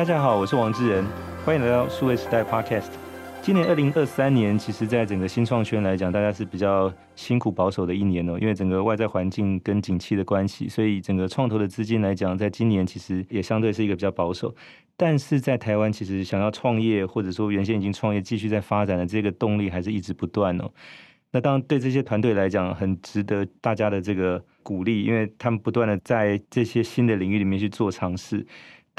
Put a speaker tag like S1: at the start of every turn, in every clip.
S1: 大家好，我是王志仁，欢迎来到数位时代 Podcast。今年二零二三年，其实在整个新创圈来讲，大家是比较辛苦保守的一年哦，因为整个外在环境跟景气的关系，所以整个创投的资金来讲，在今年其实也相对是一个比较保守。但是在台湾，其实想要创业或者说原先已经创业继续在发展的这个动力，还是一直不断哦。那当然对这些团队来讲，很值得大家的这个鼓励，因为他们不断的在这些新的领域里面去做尝试。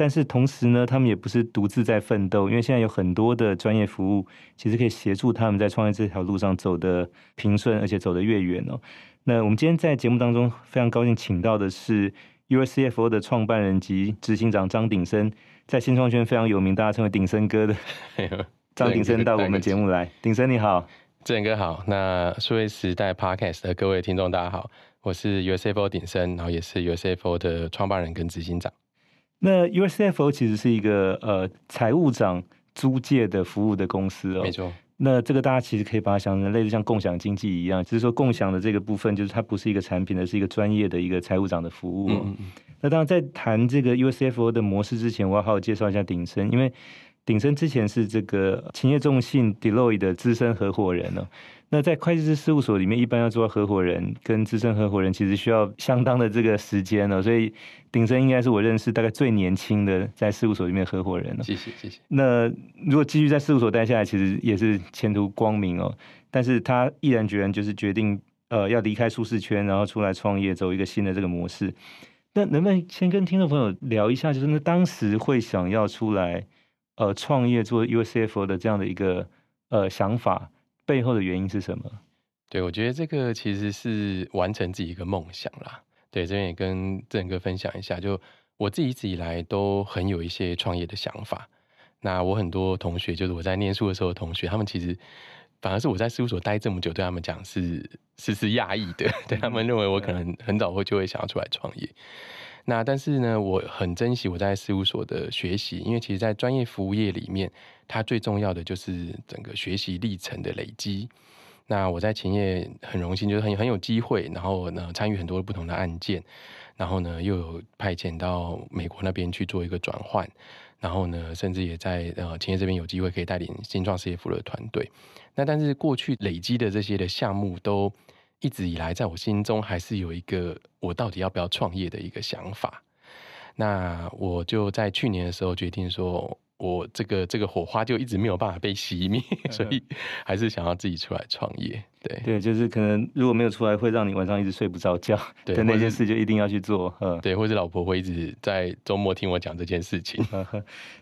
S1: 但是同时呢，他们也不是独自在奋斗，因为现在有很多的专业服务，其实可以协助他们在创业这条路上走得平顺，而且走得越远哦。那我们今天在节目当中非常高兴请到的是 USCFO 的创办人及执行长张鼎生，在新创圈非常有名，大家称为鼎生哥的 张鼎生到我们节目来。鼎生你好，
S2: 志仁哥好。那数位时代 Podcast 的各位听众大家好，我是 USCFO 鼎生，然后也是 USCFO 的创办人跟执行长。
S1: 那 USCFO 其实是一个呃财务长租借的服务的公司哦，
S2: 没错。
S1: 那这个大家其实可以把它想成类似像共享经济一样，只是说共享的这个部分就是它不是一个产品，而是一个专业的一个财务长的服务哦。嗯嗯。那当然在谈这个 USCFO 的模式之前，我要好好介绍一下鼎盛，因为鼎生之前是这个勤业众信 Deloitte 的资深合伙人哦。那在会计师事务所里面，一般要做合伙人跟资深合伙人，其实需要相当的这个时间哦。所以鼎生应该是我认识大概最年轻的在事务所里面的合伙人了。
S2: 谢谢谢谢。
S1: 那如果继续在事务所待下来，其实也是前途光明哦。但是他毅然决然就是决定呃要离开舒适圈，然后出来创业，走一个新的这个模式。那能不能先跟听众朋友聊一下，就是那当时会想要出来呃创业做 USFO 的这样的一个呃想法？背后的原因是什么？
S2: 对，我觉得这个其实是完成自己一个梦想啦。对，这边也跟志仁哥分享一下，就我自己一直以来都很有一些创业的想法。那我很多同学，就是我在念书的时候同学，他们其实反而是我在事务所待这么久，对他们讲是是是讶异的，对他们认为我可能很早会就会想要出来创业。那但是呢，我很珍惜我在事务所的学习，因为其实，在专业服务业里面，它最重要的就是整个学习历程的累积。那我在勤业很荣幸，就是很很有机会，然后呢，参与很多不同的案件，然后呢，又有派遣到美国那边去做一个转换，然后呢，甚至也在呃勤业这边有机会可以带领新创事业服务的团队。那但是过去累积的这些的项目都。一直以来，在我心中还是有一个我到底要不要创业的一个想法。那我就在去年的时候决定说，我这个这个火花就一直没有办法被熄灭，所以还是想要自己出来创业。对
S1: 对，就是可能如果没有出来，会让你晚上一直睡不着觉。对，的那件事就一定要去做。嗯，
S2: 对，或者老婆会一直在周末听我讲这件事情。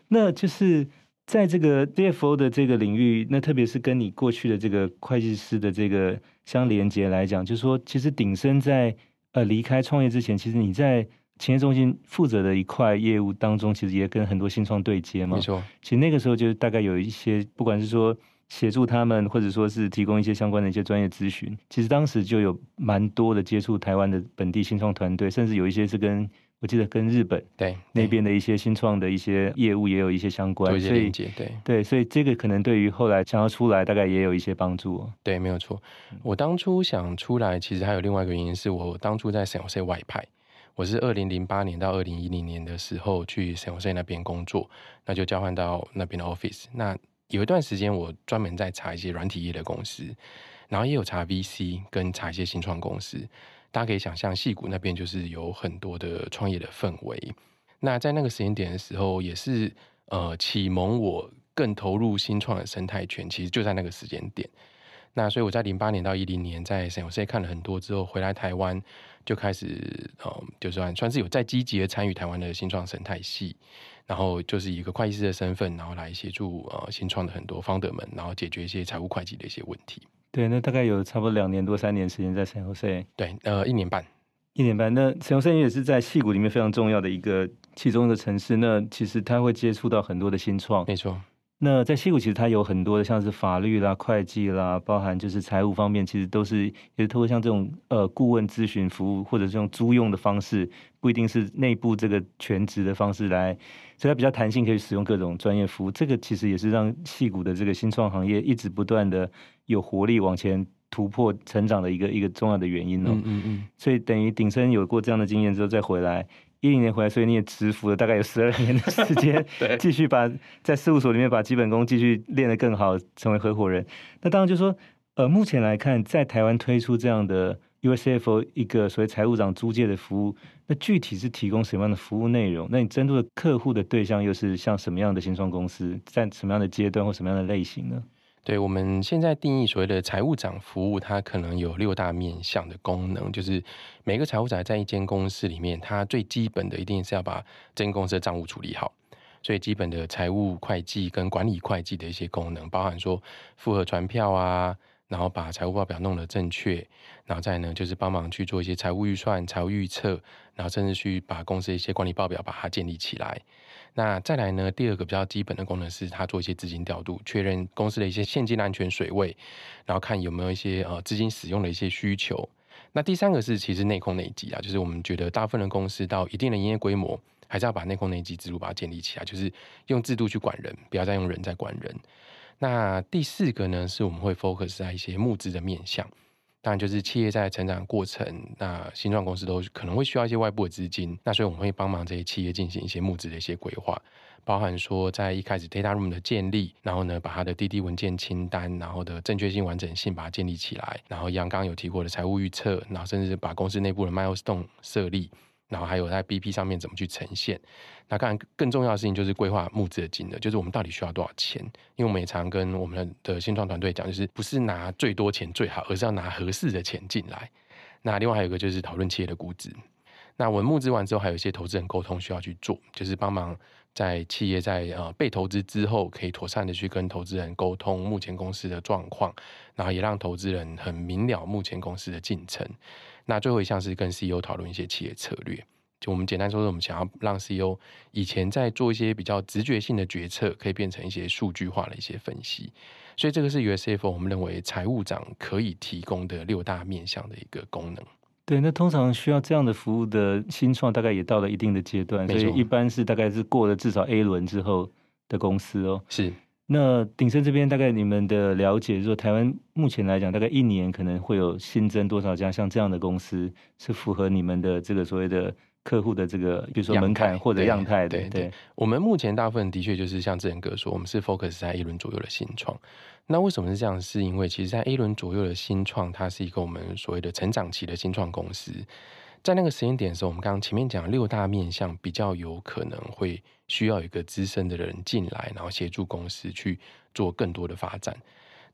S1: 那就是。在这个 DFO 的这个领域，那特别是跟你过去的这个会计师的这个相连接来讲，就是说，其实鼎生在呃离开创业之前，其实你在企业中心负责的一块业务当中，其实也跟很多新创对接嘛。
S2: 没错，
S1: 其实那个时候就大概有一些，不管是说协助他们，或者说是提供一些相关的一些专业咨询，其实当时就有蛮多的接触台湾的本地新创团队，甚至有一些是跟。我记得跟日本对那边的一些新创的一些业务也有一些相关，
S2: 所以对
S1: 对，所以这个可能对于后来想要出来，大概也有一些帮助。
S2: 对，没有错。我当初想出来，其实还有另外一个原因，是我当初在 San Jose 外派，我是二零零八年到二零一零年的时候去 San Jose 那边工作，那就交换到那边的 office。那有一段时间，我专门在查一些软体业的公司，然后也有查 VC 跟查一些新创公司。大家可以想象，戏谷那边就是有很多的创业的氛围。那在那个时间点的时候，也是呃启蒙我更投入新创的生态圈。其实就在那个时间点。那所以我在零八年到一零年在 San Jose 看了很多之后，回来台湾就开始呃，就算算是有在积极的参与台湾的新创生态系。然后就是以一个会计师的身份，然后来协助呃新创的很多 founder 们，然后解决一些财务会计的一些问题。
S1: 对，那大概有差不多两年多三年时间在 San Jose。
S2: 对，呃，一年半，
S1: 一年半。那 San Jose 也是在戏谷里面非常重要的一个其中的城市。那其实它会接触到很多的新创。
S2: 没错。
S1: 那在西谷，其实它有很多的像是法律啦、会计啦，包含就是财务方面，其实都是也是透过像这种呃顾问咨询服务，或者这种租用的方式，不一定是内部这个全职的方式来，所以它比较弹性，可以使用各种专业服务。这个其实也是让矽谷的这个新创行业一直不断的有活力往前突破成长的一个一个重要的原因哦。嗯嗯嗯。所以等于鼎生有过这样的经验之后再回来，一零年回来，所以你也蛰伏了大概有十二年的时间，
S2: 对，
S1: 继续把在事务所里面把基本功继续练得更好，成为合伙人。那当然就说，呃，目前来看，在台湾推出这样的 USCFO 一个所谓财务长租借的服务，那具体是提供什么样的服务内容？那你针对的客户的对象又是像什么样的新创公司，在什么样的阶段或什么样的类型呢？
S2: 对，我们现在定义所谓的财务长服务，它可能有六大面向的功能，就是每个财务长在一间公司里面，它最基本的一定是要把这间公司的账务处理好，所以基本的财务会计跟管理会计的一些功能，包含说复核传票啊，然后把财务报表弄得正确，然后再呢就是帮忙去做一些财务预算、财务预测，然后甚至去把公司的一些管理报表把它建立起来。那再来呢？第二个比较基本的功能是，他做一些资金调度，确认公司的一些现金安全水位，然后看有没有一些呃资金使用的一些需求。那第三个是其实内控内稽啊，就是我们觉得大部分的公司到一定的营业规模，还是要把内控内稽制度把它建立起来，就是用制度去管人，不要再用人在管人。那第四个呢，是我们会 focus 在一些募资的面向。当然，就是企业在成长过程，那新创公司都可能会需要一些外部的资金，那所以我们会帮忙这些企业进行一些募资的一些规划，包含说在一开始 data room 的建立，然后呢把它的滴滴文件清单，然后的正确性、完整性把它建立起来，然后像刚刚有提过的财务预测，然后甚至把公司内部的 milestone 设立。然后还有在 BP 上面怎么去呈现？那当然更重要的事情就是规划募资的金额，就是我们到底需要多少钱？因为我们也常跟我们的新创团队讲，就是不是拿最多钱最好，而是要拿合适的钱进来。那另外还有一个就是讨论企业的估值。那我们募资完之后，还有一些投资人沟通需要去做，就是帮忙在企业在呃被投资之后，可以妥善的去跟投资人沟通目前公司的状况，然后也让投资人很明了目前公司的进程。那最后一项是跟 CEO 讨论一些企业策略，就我们简单说说，我们想要让 CEO 以前在做一些比较直觉性的决策，可以变成一些数据化的一些分析。所以这个是 USCFO 我们认为财务长可以提供的六大面向的一个功能。
S1: 对，那通常需要这样的服务的新创，大概也到了一定的阶段，所以一般是大概是过了至少 A 轮之后的公司哦。
S2: 是。
S1: 那鼎盛这边大概你们的了解，说台湾目前来讲，大概一年可能会有新增多少家像这样的公司，是符合你们的这个所谓的客户的这个，比如说门槛或者样态的。对，对，对，
S2: 我们目前大部分的确就是像志仁哥说，我们是 focus 在 A 轮左右的新创。那为什么是这样？是因为其实，在 A 轮左右的新创，它是一个我们所谓的成长期的新创公司。在那个时间点的时候，我们刚刚前面讲六大面向，比较有可能会需要一个资深的人进来，然后协助公司去做更多的发展。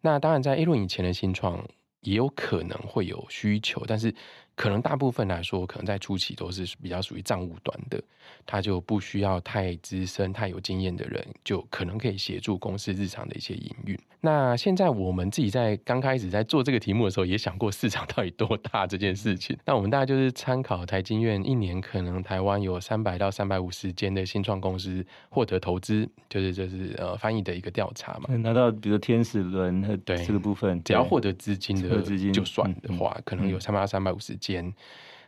S2: 那当然，在 A 轮以前的新创也有可能会有需求，但是可能大部分来说，可能在初期都是比较属于账务端的，他就不需要太资深、太有经验的人，就可能可以协助公司日常的一些营运。那现在我们自己在刚开始在做这个题目的时候，也想过市场到底多大这件事情。那我们大概就是参考台经院一年可能台湾有三百到三百五十间的新创公司获得投资，就是就是呃翻译的一个调查嘛。
S1: 拿到比如天使轮对这个部分，
S2: 只要获得资金的资金就算的话，可能有三百到三百五十间。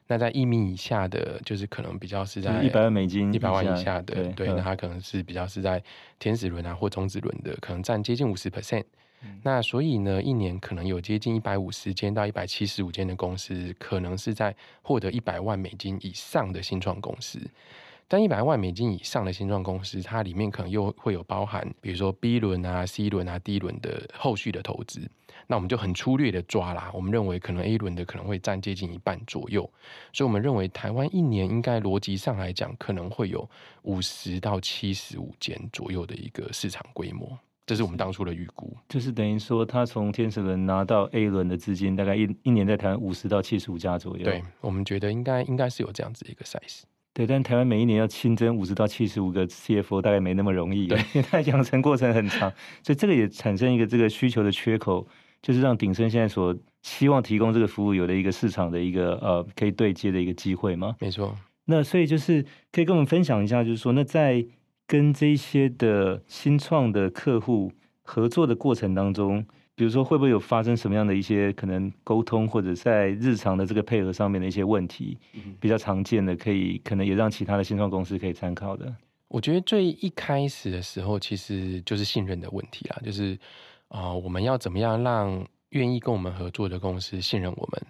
S2: 那在一米以下的，就是可能比较是在一百万美金、一百万以下的，对，对，那它可能是比较是在天使轮啊或种子轮的，可能占接近五十 percent。那所以呢，一年可能有接近一百五十间到一百七十五间的公司，可能是在获得一百万美金以上的新创公司。但一百万美金以上的新创公司，它里面可能又会有包含，比如说 B 轮啊、C 轮啊、D 轮的后续的投资。那我们就很粗略的抓啦，我们认为可能 A 轮的可能会占接近一半左右，所以我们认为台湾一年应该逻辑上来讲，可能会有五十到七十五间左右的一个市场规模，这是我们当初的预估。
S1: 就是等于说，他从天使轮拿到 A 轮的资金，大概一一年在台湾五十到七十五家左右。
S2: 对，我们觉得应该应该是有这样子一个 size。
S1: 对，但台湾每一年要新增五十到七十五个 CFO，大概没那么容易，对，它养成过程很长，所以这个也产生一个这个需求的缺口。就是让鼎盛现在所希望提供这个服务有的一个市场的一个呃可以对接的一个机会吗？
S2: 没错。
S1: 那所以就是可以跟我们分享一下，就是说那在跟这些的新创的客户合作的过程当中，比如说会不会有发生什么样的一些可能沟通或者在日常的这个配合上面的一些问题，比较常见的，可以可能也让其他的新创公司可以参考的。
S2: 我觉得最一开始的时候，其实就是信任的问题啦，就是。啊、呃，我们要怎么样让愿意跟我们合作的公司信任我们？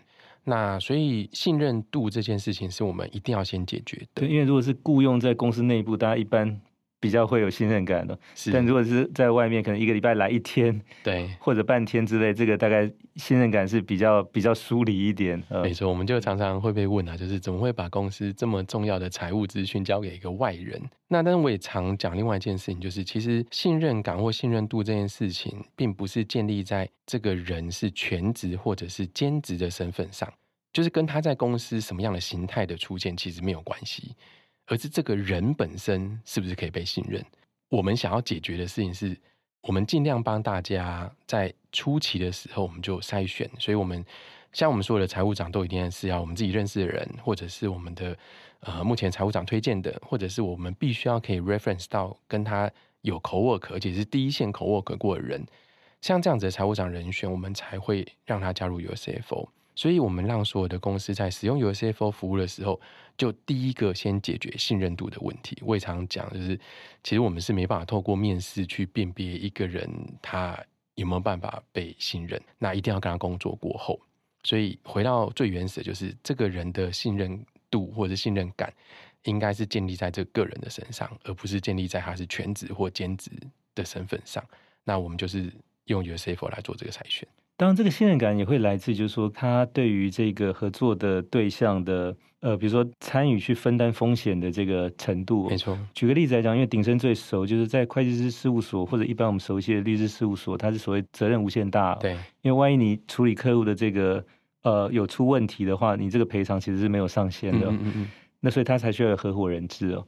S2: 那所以信任度这件事情是我们一定要先解决的。
S1: 对，因为如果是雇佣在公司内部，大家一般。比较会有信任感的，是。但如果是在外面，可能一个礼拜来一天，
S2: 对，
S1: 或者半天之类，这个大概信任感是比较比较疏离一点。
S2: 没错，我们就常常会被问啊，就是怎么会把公司这么重要的财务资讯交给一个外人？那但是我也常讲另外一件事情，就是其实信任感或信任度这件事情，并不是建立在这个人是全职或者是兼职的身份上，就是跟他在公司什么样的形态的出现其实没有关系。而是这个人本身是不是可以被信任？我们想要解决的事情是，我们尽量帮大家在初期的时候我们就筛选。所以，我们像我们所有的财务长都一定是要我们自己认识的人，或者是我们的呃目前财务长推荐的，或者是我们必须要可以 reference 到跟他有口 work，而且是第一线口 work 过的人，像这样子的财务长人选，我们才会让他加入 USCFO。所以，我们让所有的公司在使用 USCFO 服务的时候，就第一个先解决信任度的问题。我也常讲，就是其实我们是没办法透过面试去辨别一个人他有没有办法被信任，那一定要跟他工作过后。所以，回到最原始的，就是这个人的信任度或者信任感，应该是建立在这个人的身上，而不是建立在他是全职或兼职的身份上。那我们就是用 USCFO 来做这个筛选。
S1: 当然，这个信任感也会来自，就是说他对于这个合作的对象的，呃，比如说参与去分担风险的这个程度。
S2: 没错。
S1: 举个例子来讲，因为鼎生最熟，就是在会计师事务所或者一般我们熟悉的律师事务所，它是所谓责任无限大。
S2: 对。
S1: 因为万一你处理客户的这个呃有出问题的话，你这个赔偿其实是没有上限的。嗯嗯嗯。那所以他才需要有合伙人制哦。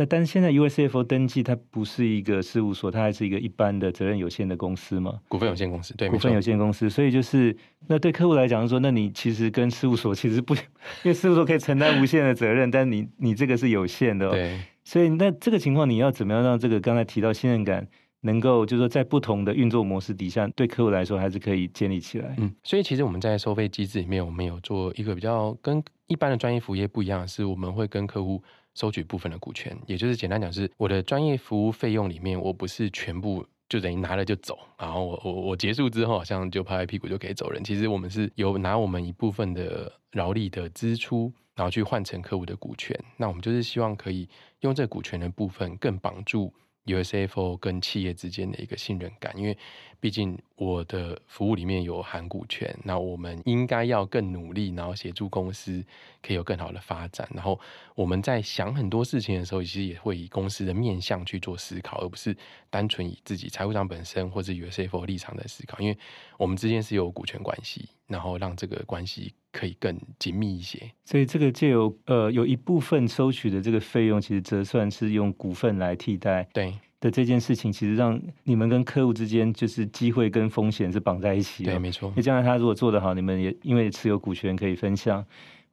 S1: 但但是现在 USCFO 登记，它不是一个事务所，它还是一个一般的责任有限的公司嘛？
S2: 股份有限公司，对，
S1: 股份有限公司。所以就是，那对客户来讲说，那你其实跟事务所其实不，因为事务所可以承担无限的责任，但你你这个是有限的哦。
S2: 对。
S1: 所以那这个情况，你要怎么样让这个刚才提到信任感能够，就是说在不同的运作模式底下，对客户来说还是可以建立起来？
S2: 嗯。所以其实我们在收费机制里面，我们有做一个比较跟一般的专业服务业不一样是，我们会跟客户。收取部分的股权，也就是简单讲，是我的专业服务费用里面，我不是全部就等于拿了就走，然后我我我结束之后，好像就拍拍屁股就可以走人。其实我们是有拿我们一部分的劳力的支出，然后去换成客户的股权。那我们就是希望可以用这股权的部分更绑住。USFO 跟企业之间的一个信任感，因为毕竟我的服务里面有含股权，那我们应该要更努力，然后协助公司可以有更好的发展。然后我们在想很多事情的时候，其实也会以公司的面向去做思考，而不是单纯以自己财务长本身或者 USCFO 立场在思考。因为我们之间是有股权关系，然后让这个关系可以更紧密一些。
S1: 所以这个借由呃有一部分收取的这个费用，其实折算是用股份来替代。
S2: 对。
S1: 的这件事情，其实让你们跟客户之间就是机会跟风险是绑在一起的。
S2: 对，没错。
S1: 因为将来他如果做得好，你们也因为持有股权可以分享；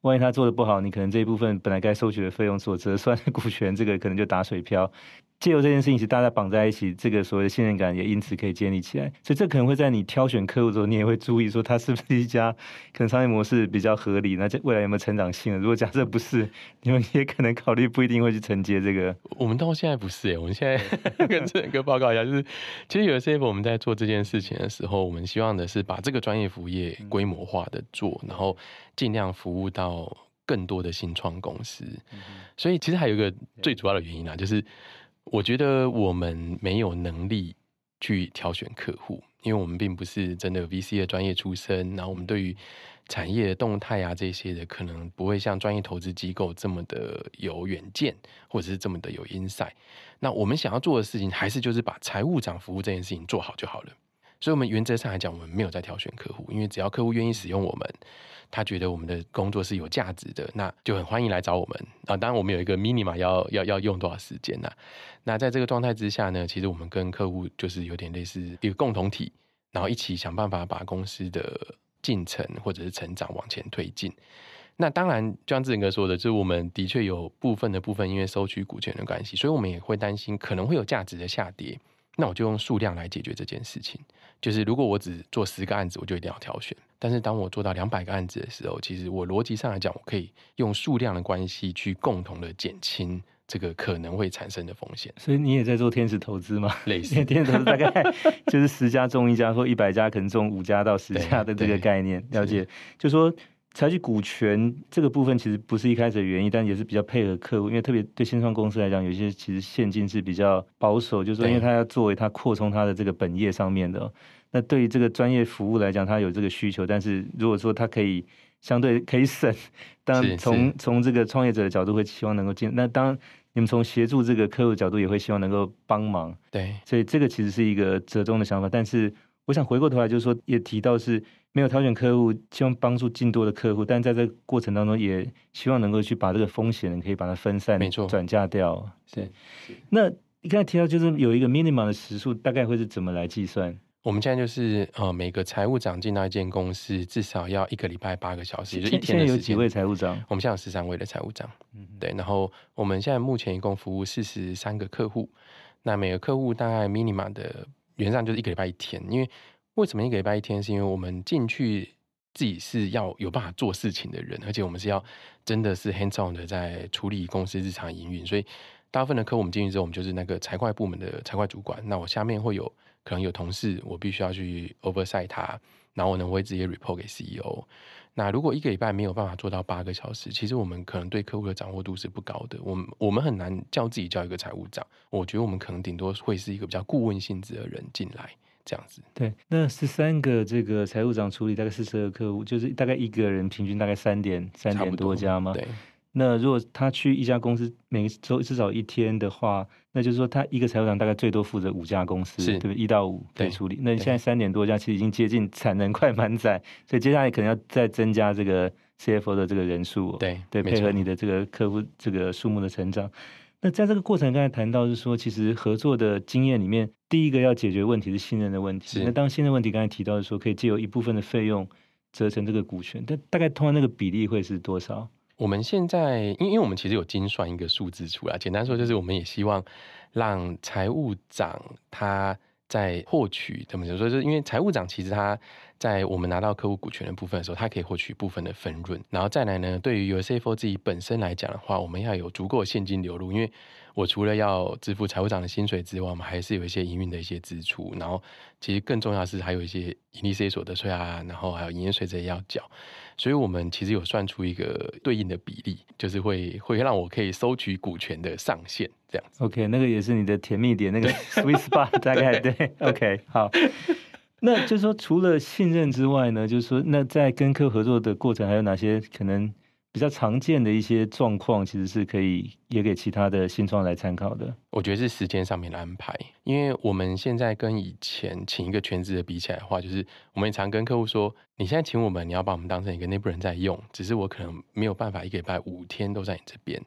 S1: 万一他做得不好，你可能这一部分本来该收取的费用所折算的股权，这个可能就打水漂。借由这件事情，是大家绑在一起，这个所谓的信任感也因此可以建立起来。所以这可能会在你挑选客户的时候，你也会注意说他是不是一家可能商业模式比较合理，那这未来有没有成长性？如果假设不是，你们也可能考虑不一定会去承接这个。
S2: 我们到现在不是诶，我们现在 跟正哥报告一下，就是其实有些我们在做这件事情的时候，我们希望的是把这个专业服务业规模化的做，然后尽量服务到更多的新创公司。所以其实还有一个最主要的原因啊，就是。我觉得我们没有能力去挑选客户，因为我们并不是真的 VC 的专业出身，然后我们对于产业的动态啊这些的，可能不会像专业投资机构这么的有远见，或者是这么的有 insight。那我们想要做的事情，还是就是把财务长服务这件事情做好就好了。所以，我们原则上来讲，我们没有在挑选客户，因为只要客户愿意使用我们，他觉得我们的工作是有价值的，那就很欢迎来找我们啊。当然，我们有一个 minimum 要要要用多少时间呢？那在这个状态之下呢，其实我们跟客户就是有点类似一个共同体，然后一起想办法把公司的进程或者是成长往前推进。那当然，就像志仁哥说的，就是我们的确有部分的部分，因为收取股权的关系，所以我们也会担心可能会有价值的下跌。那我就用数量来解决这件事情。就是如果我只做十个案子，我就一定要挑选。但是当我做到两百个案子的时候，其实我逻辑上来讲，我可以用数量的关系去共同的减轻这个可能会产生的风险。
S1: 所以你也在做天使投资吗？
S2: 类似
S1: 天使投资大概就是十家中一家，或一百家可能中五家到十家的这个概念。了解，就说采取股权这个部分其实不是一开始的原因，但也是比较配合客户，因为特别对新创公司来讲，有些其实现金是比较保守，就是说，因为它要作为它扩充它的这个本业上面的。那对于这个专业服务来讲，它有这个需求，但是如果说它可以相对可以省，当然从从这个创业者的角度会希望能够进，那当你们从协助这个客户角度也会希望能够帮忙。
S2: 对，
S1: 所以这个其实是一个折中的想法，但是。我想回过头来，就是说，也提到是没有挑选客户，希望帮助更多的客户，但在这个过程当中，也希望能够去把这个风险可以把它分散，没错，转嫁掉。是。那你刚才提到，就是有一个 minimum 的时数，大概会是怎么来计算？
S2: 我们现在就是呃，每个财务长进到一间公司，至少要一个礼拜八个小时，就一天的时间。现在有几位财务长？我们现在有十三位的财务长。嗯，对。然后我们现在目前一共服务四十三个客户，那每个客户大概 minimum 的。原上就是一个礼拜一天，因为为什么一个礼拜一天？是因为我们进去自己是要有办法做事情的人，而且我们是要真的是 hands on 的在处理公司日常营运，所以大部分的客户我们进去之后，我们就是那个财会部门的财会主管。那我下面会有可能有同事，我必须要去 oversight 他，然后我呢会直接 report 给 CEO。那如果一个礼拜没有办法做到八个小时，其实我们可能对客户的掌握度是不高的。我们我们很难叫自己叫一个财务长。我觉得我们可能顶多会是一个比较顾问性质的人进来这样子。
S1: 对，那十三个这个财务长处理大概四十个客户，就是大概一个人平均大概三点三点多家吗？
S2: 对。
S1: 那如果他去一家公司每周至少一天的话，那就是说他一个财务长大概最多负责五家公司，对不对？一到五可以处理。那现在三点多家其实已经接近产能快满载，所以接下来可能要再增加这个 CFO 的这个人数，
S2: 对
S1: 对，配合你的这个客户这个数目的成长。那在这个过程刚才谈到是说，其实合作的经验里面，第一个要解决问题是信任的问题。那当信任问题刚才提到的时候，可以借由一部分的费用折成这个股权，但大概通常那个比例会是多少？
S2: 我们现在，因因为我们其实有精算一个数字出来，简单说就是，我们也希望让财务长他在获取怎么讲，说就是因为财务长其实他在我们拿到客户股权的部分的时候，他可以获取部分的分润，然后再来呢，对于 CFO 自己本身来讲的话，我们要有足够现金流入，因为。我除了要支付财务长的薪水之外，我们还是有一些营运的一些支出。然后，其实更重要的是还有一些营利事业所得税啊，然后还有营业税这些要缴。所以，我们其实有算出一个对应的比例，就是会会让我可以收取股权的上限这样子。
S1: OK，那个也是你的甜蜜点，那个 sweet spot 大概对。OK，好。那就是说，除了信任之外呢，就是说，那在跟客户合作的过程，还有哪些可能？比较常见的一些状况，其实是可以也给其他的新创来参考的。
S2: 我觉得是时间上面的安排，因为我们现在跟以前请一个全职的比起来的话，就是我们也常跟客户说，你现在请我们，你要把我们当成一个内部人在用，只是我可能没有办法一个礼拜五天都在你这边。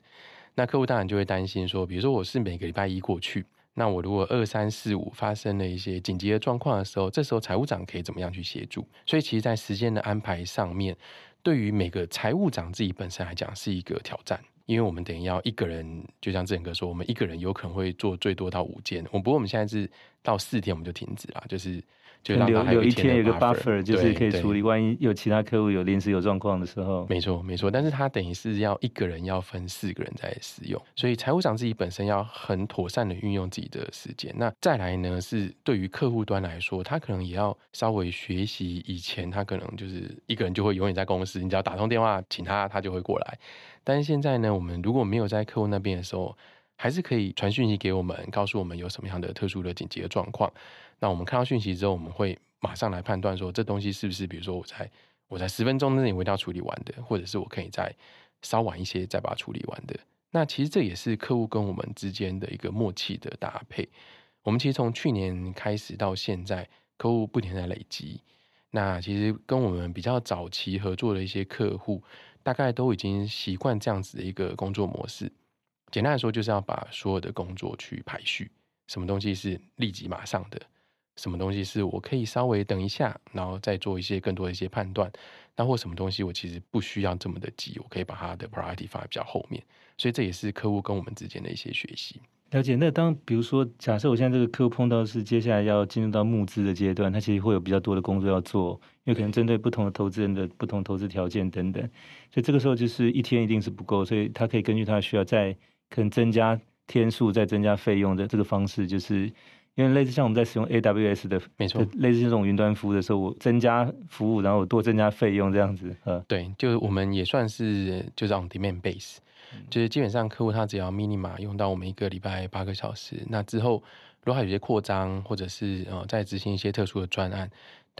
S2: 那客户当然就会担心说，比如说我是每个礼拜一过去，那我如果二三四五发生了一些紧急的状况的时候，这时候财务长可以怎么样去协助？所以其实，在时间的安排上面。对于每个财务长自己本身来讲是一个挑战，因为我们等于要一个人，就像志远哥说，我们一个人有可能会做最多到五件。我不过我们现在是到四天我们就停止了，就是。就让他
S1: 有一天有一个 buffer，就是可以处理万一有其他客户有临时有状况的时候。
S2: 没错，没错。但是他等于是要一个人要分四个人在使用，所以财务长自己本身要很妥善的运用自己的时间。那再来呢，是对于客户端来说，他可能也要稍微学习。以前他可能就是一个人就会永远在公司，你只要打通电话请他，他就会过来。但是现在呢，我们如果没有在客户那边的时候，还是可以传讯息给我们，告诉我们有什么样的特殊的紧急的状况。那我们看到讯息之后，我们会马上来判断说，这东西是不是，比如说我在我在十分钟之内我一定要处理完的，或者是我可以再稍晚一些再把它处理完的。那其实这也是客户跟我们之间的一个默契的搭配。我们其实从去年开始到现在，客户不停在累积。那其实跟我们比较早期合作的一些客户，大概都已经习惯这样子的一个工作模式。简单来说，就是要把所有的工作去排序，什么东西是立即马上的。什么东西是我可以稍微等一下，然后再做一些更多的一些判断？那或什么东西我其实不需要这么的急，我可以把它的 priority 放在比较后面。所以这也是客户跟我们之间的一些学习。
S1: 了解。那当比如说，假设我现在这个客户碰到是接下来要进入到募资的阶段，他其实会有比较多的工作要做，因为可能针对不同的投资人的不同投资条件等等。所以这个时候就是一天一定是不够，所以他可以根据他的需要再可能增加天数，再增加费用的这个方式，就是。因为类似像我们在使用 AWS 的，
S2: 没错，
S1: 类似这种云端服务的时候，我增加服务，然后我多增加费用这样子。呃，
S2: 对，就是我们也算是就是 on demand base，就是基本上客户他只要 minima 用到我们一个礼拜八个小时，那之后如果还有些扩张或者是呃在执行一些特殊的专案。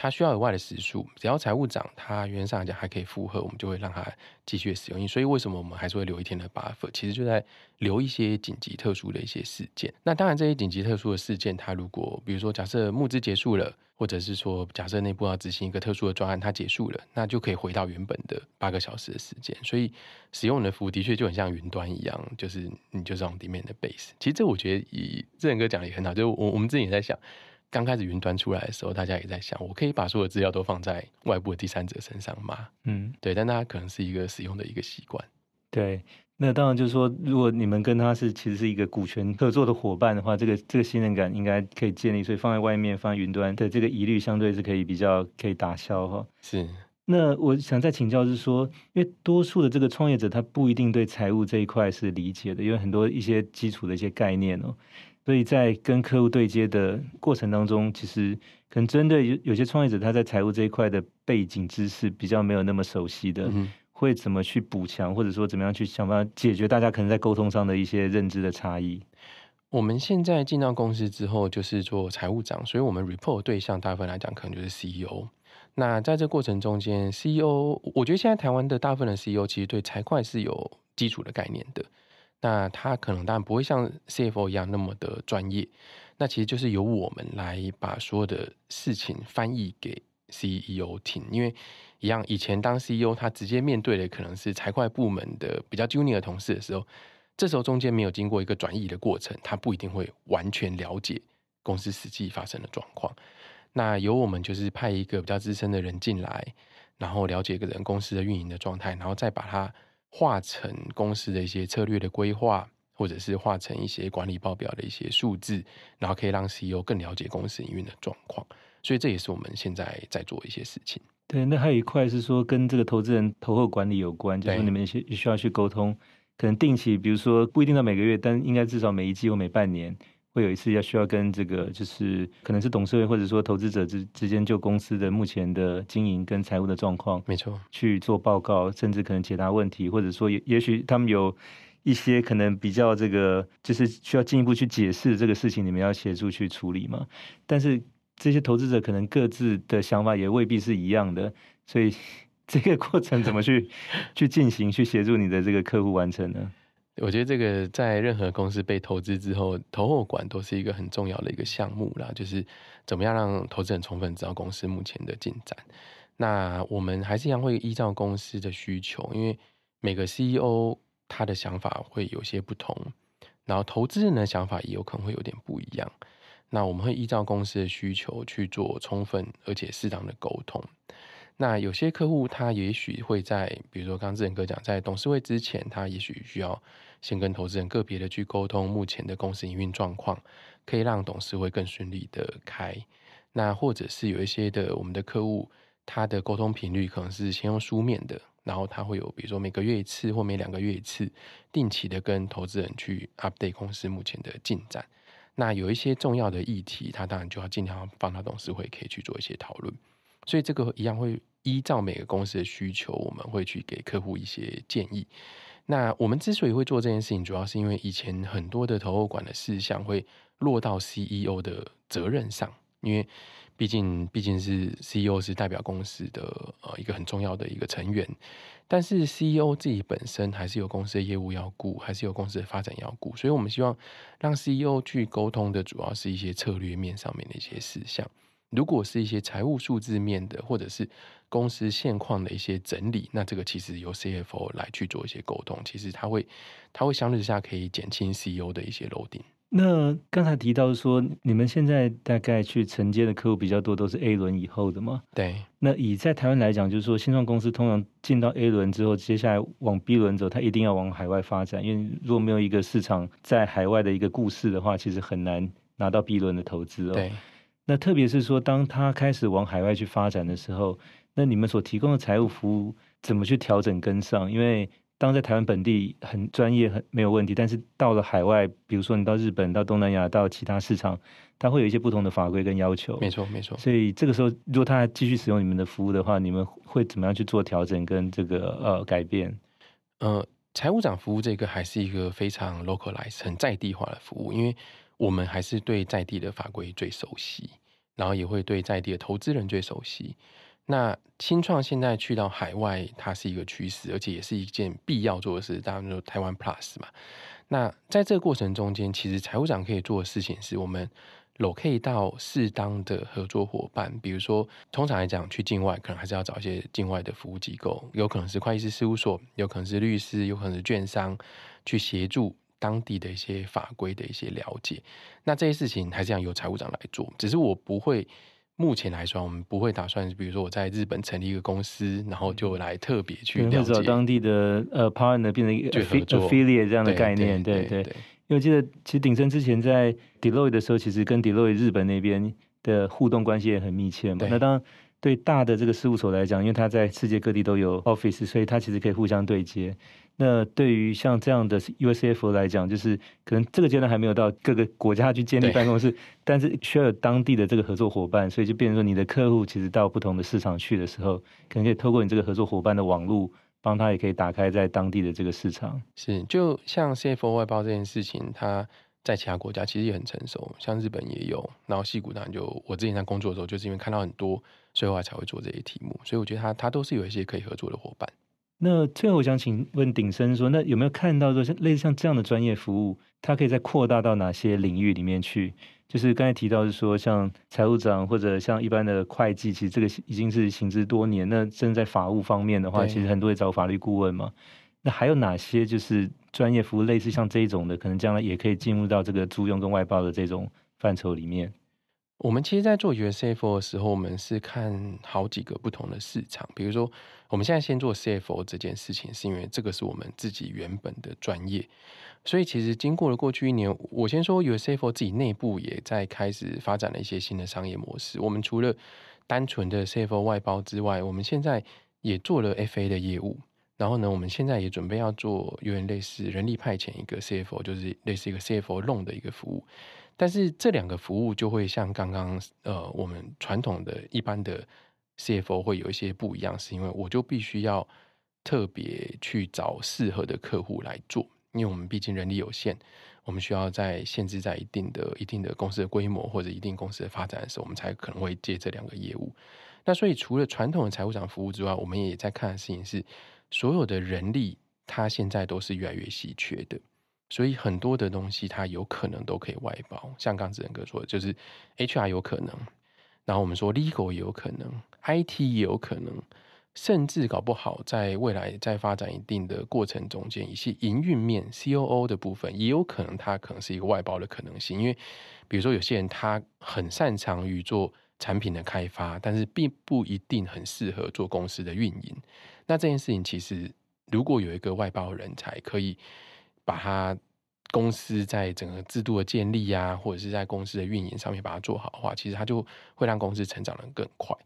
S2: 它需要额外的时数，只要财务长他原上来讲还可以负荷，我们就会让他继续使用。所以为什么我们还是会留一天的 buffer？其实就在留一些紧急特殊的一些事件。那当然这些紧急特殊的事件，它如果比如说假设募资结束了，或者是说假设内部要执行一个特殊的专案，它结束了，那就可以回到原本的八个小时的时间。所以使用的服务的确就很像云端一样，就是你就是 on demand 的 base。其实这我觉得以志恒哥讲的也很好，就我我们自己也在想。刚开始云端出来的时候，大家也在想，我可以把所有资料都放在外部的第三者身上吗？嗯，对，但大家可能是一个使用的一个习惯。
S1: 对，那当然就是说，如果你们跟他是其实是一个股权合作的伙伴的话，这个这个信任感应该可以建立，所以放在外面放在云端的这个疑虑相对是可以比较可以打消哈。
S2: 是。
S1: 那我想再请教是说，因为多数的这个创业者他不一定对财务这一块是理解的，因为很多一些基础的一些概念哦。所以在跟客户对接的过程当中，其实可能针对有有些创业者，他在财务这一块的背景知识比较没有那么熟悉的，嗯、会怎么去补强，或者说怎么样去想办法解决大家可能在沟通上的一些认知的差异。
S2: 我们现在进到公司之后，就是做财务长，所以我们 report 对象大部分来讲可能就是 CEO。那在这过程中间，CEO 我觉得现在台湾的大部分的 CEO 其实对财会是有基础的概念的。那他可能当然不会像 CFO 一样那么的专业，那其实就是由我们来把所有的事情翻译给 CEO 听，因为一样以前当 CEO 他直接面对的可能是财会部门的比较 junior 的同事的时候，这时候中间没有经过一个转译的过程，他不一定会完全了解公司实际发生的状况。那由我们就是派一个比较资深的人进来，然后了解一个人公司的运营的状态，然后再把它。化成公司的一些策略的规划，或者是化成一些管理报表的一些数字，然后可以让 CEO 更了解公司营运的状况。所以这也是我们现在在做一些事情。
S1: 对，那还有一块是说跟这个投资人投后管理有关，就是你们需需要去沟通，可能定期，比如说不一定到每个月，但应该至少每一季或每半年。会有一次要需要跟这个，就是可能是董事会或者说投资者之之间就公司的目前的经营跟财务的状况，
S2: 没错，
S1: 去做报告，甚至可能解答问题，或者说也也许他们有一些可能比较这个，就是需要进一步去解释这个事情，你们要协助去处理嘛。但是这些投资者可能各自的想法也未必是一样的，所以 这个过程怎么去 去进行，去协助你的这个客户完成呢？
S2: 我觉得这个在任何公司被投资之后，投后管都是一个很重要的一个项目啦，就是怎么样让投资人充分知道公司目前的进展。那我们还是一样会依照公司的需求，因为每个 CEO 他的想法会有些不同，然后投资人的想法也有可能会有点不一样。那我们会依照公司的需求去做充分而且适当的沟通。那有些客户他也许会在，比如说刚刚志恒哥讲，在董事会之前，他也许需要。先跟投资人个别的去沟通目前的公司营运状况，可以让董事会更顺利的开。那或者是有一些的我们的客户，他的沟通频率可能是先用书面的，然后他会有比如说每个月一次或每两个月一次，定期的跟投资人去 update 公司目前的进展。那有一些重要的议题，他当然就要尽量放到董事会可以去做一些讨论。所以这个一样会依照每个公司的需求，我们会去给客户一些建议。那我们之所以会做这件事情，主要是因为以前很多的投后管的事项会落到 CEO 的责任上，因为毕竟毕竟是 CEO 是代表公司的呃一个很重要的一个成员，但是 CEO 自己本身还是有公司的业务要顾，还是有公司的发展要顾，所以我们希望让 CEO 去沟通的主要是一些策略面上面的一些事项。如果是一些财务数字面的，或者是公司现况的一些整理，那这个其实由 CFO 来去做一些沟通，其实他会他会相对之下可以减轻 CEO 的一些 loading。
S1: 那刚才提到说，你们现在大概去承接的客户比较多，都是 A 轮以后的吗？
S2: 对。
S1: 那以在台湾来讲，就是说新创公司通常进到 A 轮之后，接下来往 B 轮走，它一定要往海外发展，因为如果没有一个市场在海外的一个故事的话，其实很难拿到 B 轮的投资哦。
S2: 对。
S1: 那特别是说，当他开始往海外去发展的时候，那你们所提供的财务服务怎么去调整跟上？因为当在台湾本地很专业很没有问题，但是到了海外，比如说你到日本、到东南亚、到其他市场，它会有一些不同的法规跟要求。
S2: 没错，没错。
S1: 所以这个时候，如果他还继续使用你们的服务的话，你们会怎么样去做调整跟这个呃改变？
S2: 呃，财务长服务这个还是一个非常 localized 很在地化的服务，因为我们还是对在地的法规最熟悉，然后也会对在地的投资人最熟悉。那新创现在去到海外，它是一个趋势，而且也是一件必要做的事。大家说台湾 Plus 嘛，那在这个过程中间，其实财务长可以做的事情是我们 lock 到适当的合作伙伴。比如说，通常来讲，去境外可能还是要找一些境外的服务机构，有可能是会计师事务所，有可能是律师，有可能是券商，去协助当地的一些法规的一些了解。那这些事情还是要由财务长来做，只是我不会。目前来说，我们不会打算，比如说我在日本成立一个公司，然后就来特别去了解
S1: 当地的呃 partner 变成一个 affiliate 这样的概念，对对。因为我记得，其实鼎盛之前在 Deloitte 的时候，其实跟 Deloitte 日本那边的互动关系也很密切嘛。那当然，对大的这个事务所来讲，因为他在世界各地都有 office，所以他其实可以互相对接。那对于像这样的 USCFO 来讲，就是可能这个阶段还没有到各个国家去建立办公室，但是需要有当地的这个合作伙伴，所以就变成说，你的客户其实到不同的市场去的时候，可能可以透过你这个合作伙伴的网络，帮他也可以打开在当地的这个市场。
S2: 是，就像 CFO 外包这件事情，它在其他国家其实也很成熟，像日本也有，然后西谷当然就我之前在工作的时候，就是因为看到很多，所以后来才会做这些题目，所以我觉得它它都是有一些可以合作的伙伴。
S1: 那最后我想请问鼎生说，那有没有看到说像类似像这样的专业服务，它可以再扩大到哪些领域里面去？就是刚才提到是说，像财务长或者像一般的会计，其实这个已经是行之多年。那甚至在法务方面的话，其实很多也找法律顾问嘛。那还有哪些就是专业服务类似像这种的，可能将来也可以进入到这个租用跟外包的这种范畴里面？
S2: 我们其实，在做 U CFO 的时候，我们是看好几个不同的市场。比如说，我们现在先做 CFO 这件事情，是因为这个是我们自己原本的专业。所以，其实经过了过去一年，我先说 CFO 自己内部也在开始发展了一些新的商业模式。我们除了单纯的 CFO 外包之外，我们现在也做了 FA 的业务。然后呢，我们现在也准备要做有点类似人力派遣一个 CFO，就是类似一个 CFO loan 的一个服务。但是这两个服务就会像刚刚呃，我们传统的一般的 CFO 会有一些不一样，是因为我就必须要特别去找适合的客户来做，因为我们毕竟人力有限，我们需要在限制在一定的一定的公司的规模或者一定公司的发展的时候，我们才可能会接这两个业务。那所以除了传统的财务长服务之外，我们也在看的事情是，所有的人力它现在都是越来越稀缺的。所以很多的东西，它有可能都可以外包。像刚子仁哥说的，就是 HR 有可能，然后我们说 Legal 也有可能，IT 也有可能，甚至搞不好在未来在发展一定的过程中间，一些营运面 COO 的部分，也有可能它可能是一个外包的可能性。因为比如说有些人他很擅长于做产品的开发，但是并不一定很适合做公司的运营。那这件事情其实如果有一个外包人才可以。把它公司在整个制度的建立啊，或者是在公司的运营上面把它做好的话，其实它就会让公司成长得更快。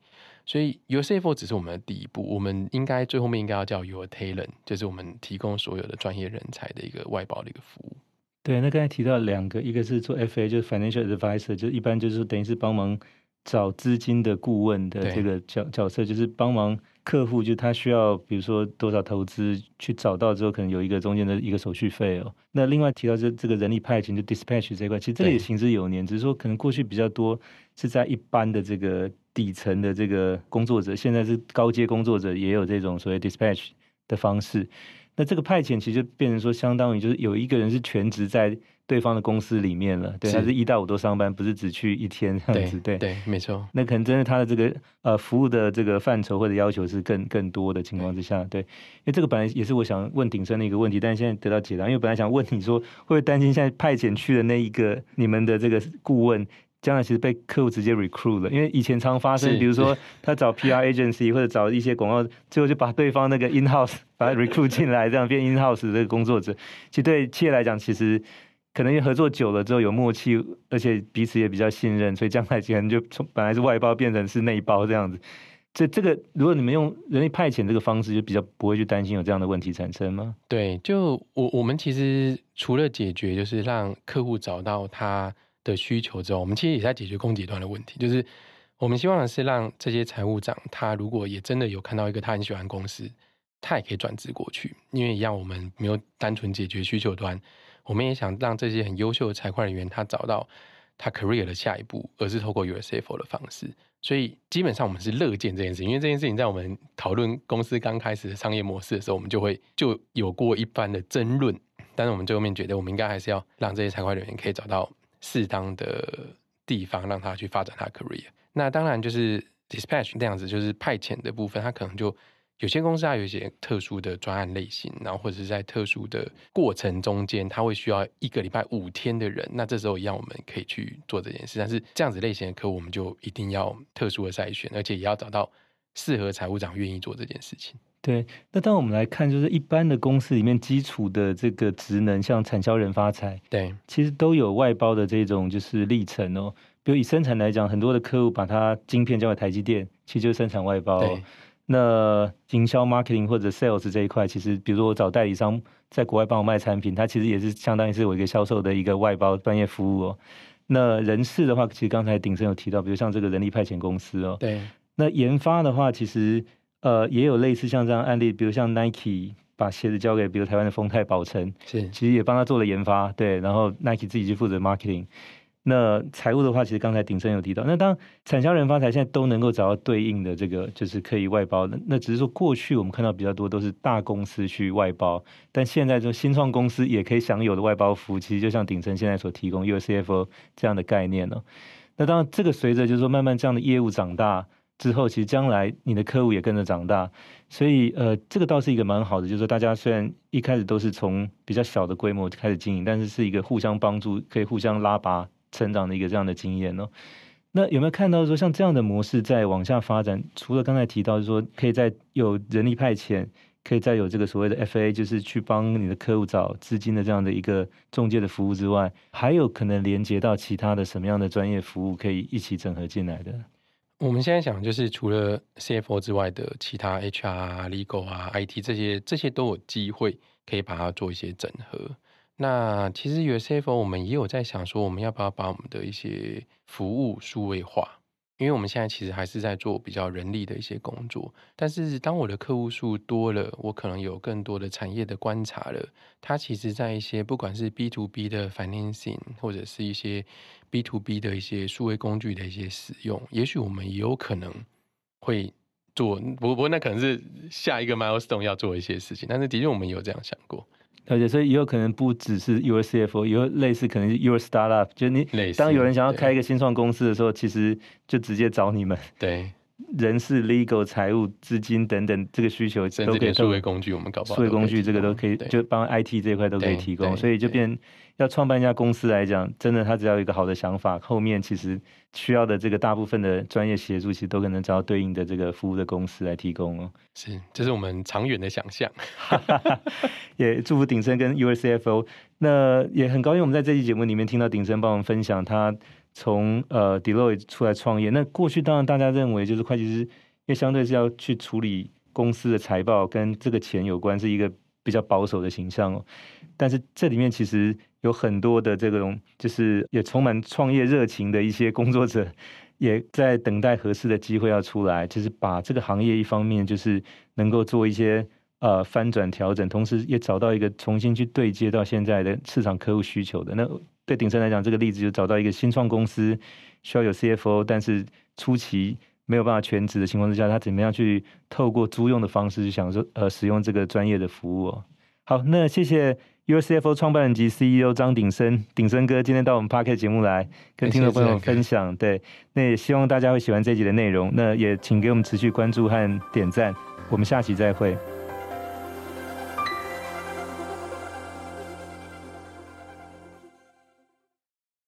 S2: 所以，your CFO 只是我们的第一步，我们应该最后面应该要叫 Your Talent，就是我们提供所有的专业人才的一个外包的一个服务。
S1: 对，那刚才提到两个，一个是做 FA，就是 Financial Advisor，就一般就是等于是帮忙找资金的顾问的这个角角色，就是帮忙。客户就他需要，比如说多少投资，去找到之后，可能有一个中间的一个手续费哦。那另外提到这这个人力派遣，就 dispatch 这块，其实这个也行之有年，只是说可能过去比较多是在一般的这个底层的这个工作者，现在是高阶工作者也有这种所谓 dispatch 的方式。那这个派遣其实就变成说，相当于就是有一个人是全职在对方的公司里面了，对，他是一到五都上班，不是只去一天这样子，对
S2: 对，没错。
S1: 那可能真的他的这个呃服务的这个范畴或者要求是更更多的情况之下，对，因为这个本来也是我想问鼎声的一个问题，但是现在得到解答，因为本来想问你说，会不会担心现在派遣去的那一个你们的这个顾问？将来其实被客户直接 recruit 了，因为以前常发生，比如说他找 PR agency 或者找一些广告，最后就把对方那个 in house 把他 recruit 进来，这样变 in house 的这个工作者。其实对企业来讲，其实可能合作久了之后有默契，而且彼此也比较信任，所以将来可能就从本来是外包变成是内包这样子。这这个，如果你们用人力派遣这个方式，就比较不会去担心有这样的问题产生吗？
S2: 对，就我我们其实除了解决就是让客户找到他的需求之后，我们其实也在解决供给端的问题。就是我们希望的是让这些财务长，他如果也真的有看到一个他很喜欢公司，他也可以转职过去。因为一样，我们没有单纯解决需求端，我们也想让这些很优秀的财会人员他找到他 career 的下一步，而是透过 USFO 的方式。所以基本上我们是乐见这件事情，因为这件事情在我们讨论公司刚开始的商业模式的时候，我们就会就有过一番的争论。但是我们最后面觉得，我们应该还是要让这些财会人员可以找到适当的地方，让他去发展他的 career。那当然就是 dispatch 那样子，就是派遣的部分，他可能就。有些公司它有一些特殊的专案类型，然后或者是在特殊的过程中间，它会需要一个礼拜五天的人，那这时候一样我们可以去做这件事。但是这样子类型的客户，我们就一定要特殊的筛选，而且也要找到适合财务长愿意做这件事情。
S1: 对，那当我们来看，就是一般的公司里面基础的这个职能，像产销人发财，
S2: 对，其实
S1: 都有外包的这种就是历程哦。比如以生产来讲，很多的客户把它晶片交给台积电，其实就是生产外包。对。那营销 marketing 或者 sales 这一块，其实比如说我找代理商在国外帮我卖产品，它其实也是相当于是我一个销售的一个外包专业服务哦。那人事的话，其实刚才鼎盛有提到，比如像这个人力派遣公司哦。
S2: 对。
S1: 那研发的话，其实呃也有类似像这样案例，比如像 Nike 把鞋子交给比如台湾的丰泰宝成，
S2: 是，
S1: 其实也帮他做了研发，对，然后 Nike 自己去负责 marketing。那财务的话，其实刚才鼎生有提到，那当产销人发财现在都能够找到对应的这个，就是可以外包的。那只是说过去我们看到比较多都是大公司去外包，但现在就新创公司也可以享有的外包服务，其实就像鼎生现在所提供 USCFO 这样的概念呢。那当然，这个随着就是说慢慢这样的业务长大之后，其实将来你的客户也跟着长大，所以呃，这个倒是一个蛮好的，就是说大家虽然一开始都是从比较小的规模开始经营，但是是一个互相帮助，可以互相拉拔。成长的一个这样的经验哦，那有没有看到说像这样的模式在往下发展？除了刚才提到说可以在有人力派遣，可以再有这个所谓的 FA，就是去帮你的客户找资金的这样的一个中介的服务之外，还有可能连接到其他的什么样的专业服务可以一起整合进来的？
S2: 我们现在想就是除了 CFO 之外的其他 HR、Legal 啊、IT 这些，这些都有机会可以把它做一些整合。那其实有 CFO，我们也有在想说，我们要不要把我们的一些服务数位化？因为我们现在其实还是在做比较人力的一些工作。但是当我的客户数多了，我可能有更多的产业的观察了。它其实在一些不管是 B to B 的 financing，或者是一些 B to B 的一些数位工具的一些使用，也许我们也有可能会做。不不过那可能是下一个 milestone 要做一些事情。但是的确我们有这样想过。
S1: 而且，所以也有可能不只是 USCFO，有类似可能是 Your Startup，就是你当有人想要开一个新创公司的时候，其实就直接找你们。
S2: 对，
S1: 人事、legal、财务、资金等等这个需求都可以。
S2: 数位工具我们搞不好。
S1: 数位工具这个都可以，就帮 IT 这一块都可以提供，所以就变。要创办一家公司来讲，真的，他只要有一个好的想法，后面其实需要的这个大部分的专业协助，其实都可能找到对应的这个服务的公司来提供哦。
S2: 是，这是我们长远的想象。
S1: 也祝福鼎生跟 USCFO。那也很高兴我们在这期节目里面听到鼎生帮我们分享他从呃 Deloitte 出来创业。那过去当然大家认为就是会计师，因为相对是要去处理公司的财报跟这个钱有关，是一个比较保守的形象哦。但是这里面其实。有很多的这种，就是也充满创业热情的一些工作者，也在等待合适的机会要出来，就是把这个行业一方面就是能够做一些呃翻转调整，同时也找到一个重新去对接到现在的市场客户需求的。那对鼎生来讲，这个例子就找到一个新创公司需要有 CFO，但是初期没有办法全职的情况之下，他怎么样去透过租用的方式去享受呃使用这个专业的服务哦。好，那谢谢。USCFO 创办人及 CEO 张鼎生，鼎生哥今天到我们 Podcast 节目来跟听众朋友分享，谢谢对，那也希望大家会喜欢这集的内容，那也请给我们持续关注和点赞，我们下期再会。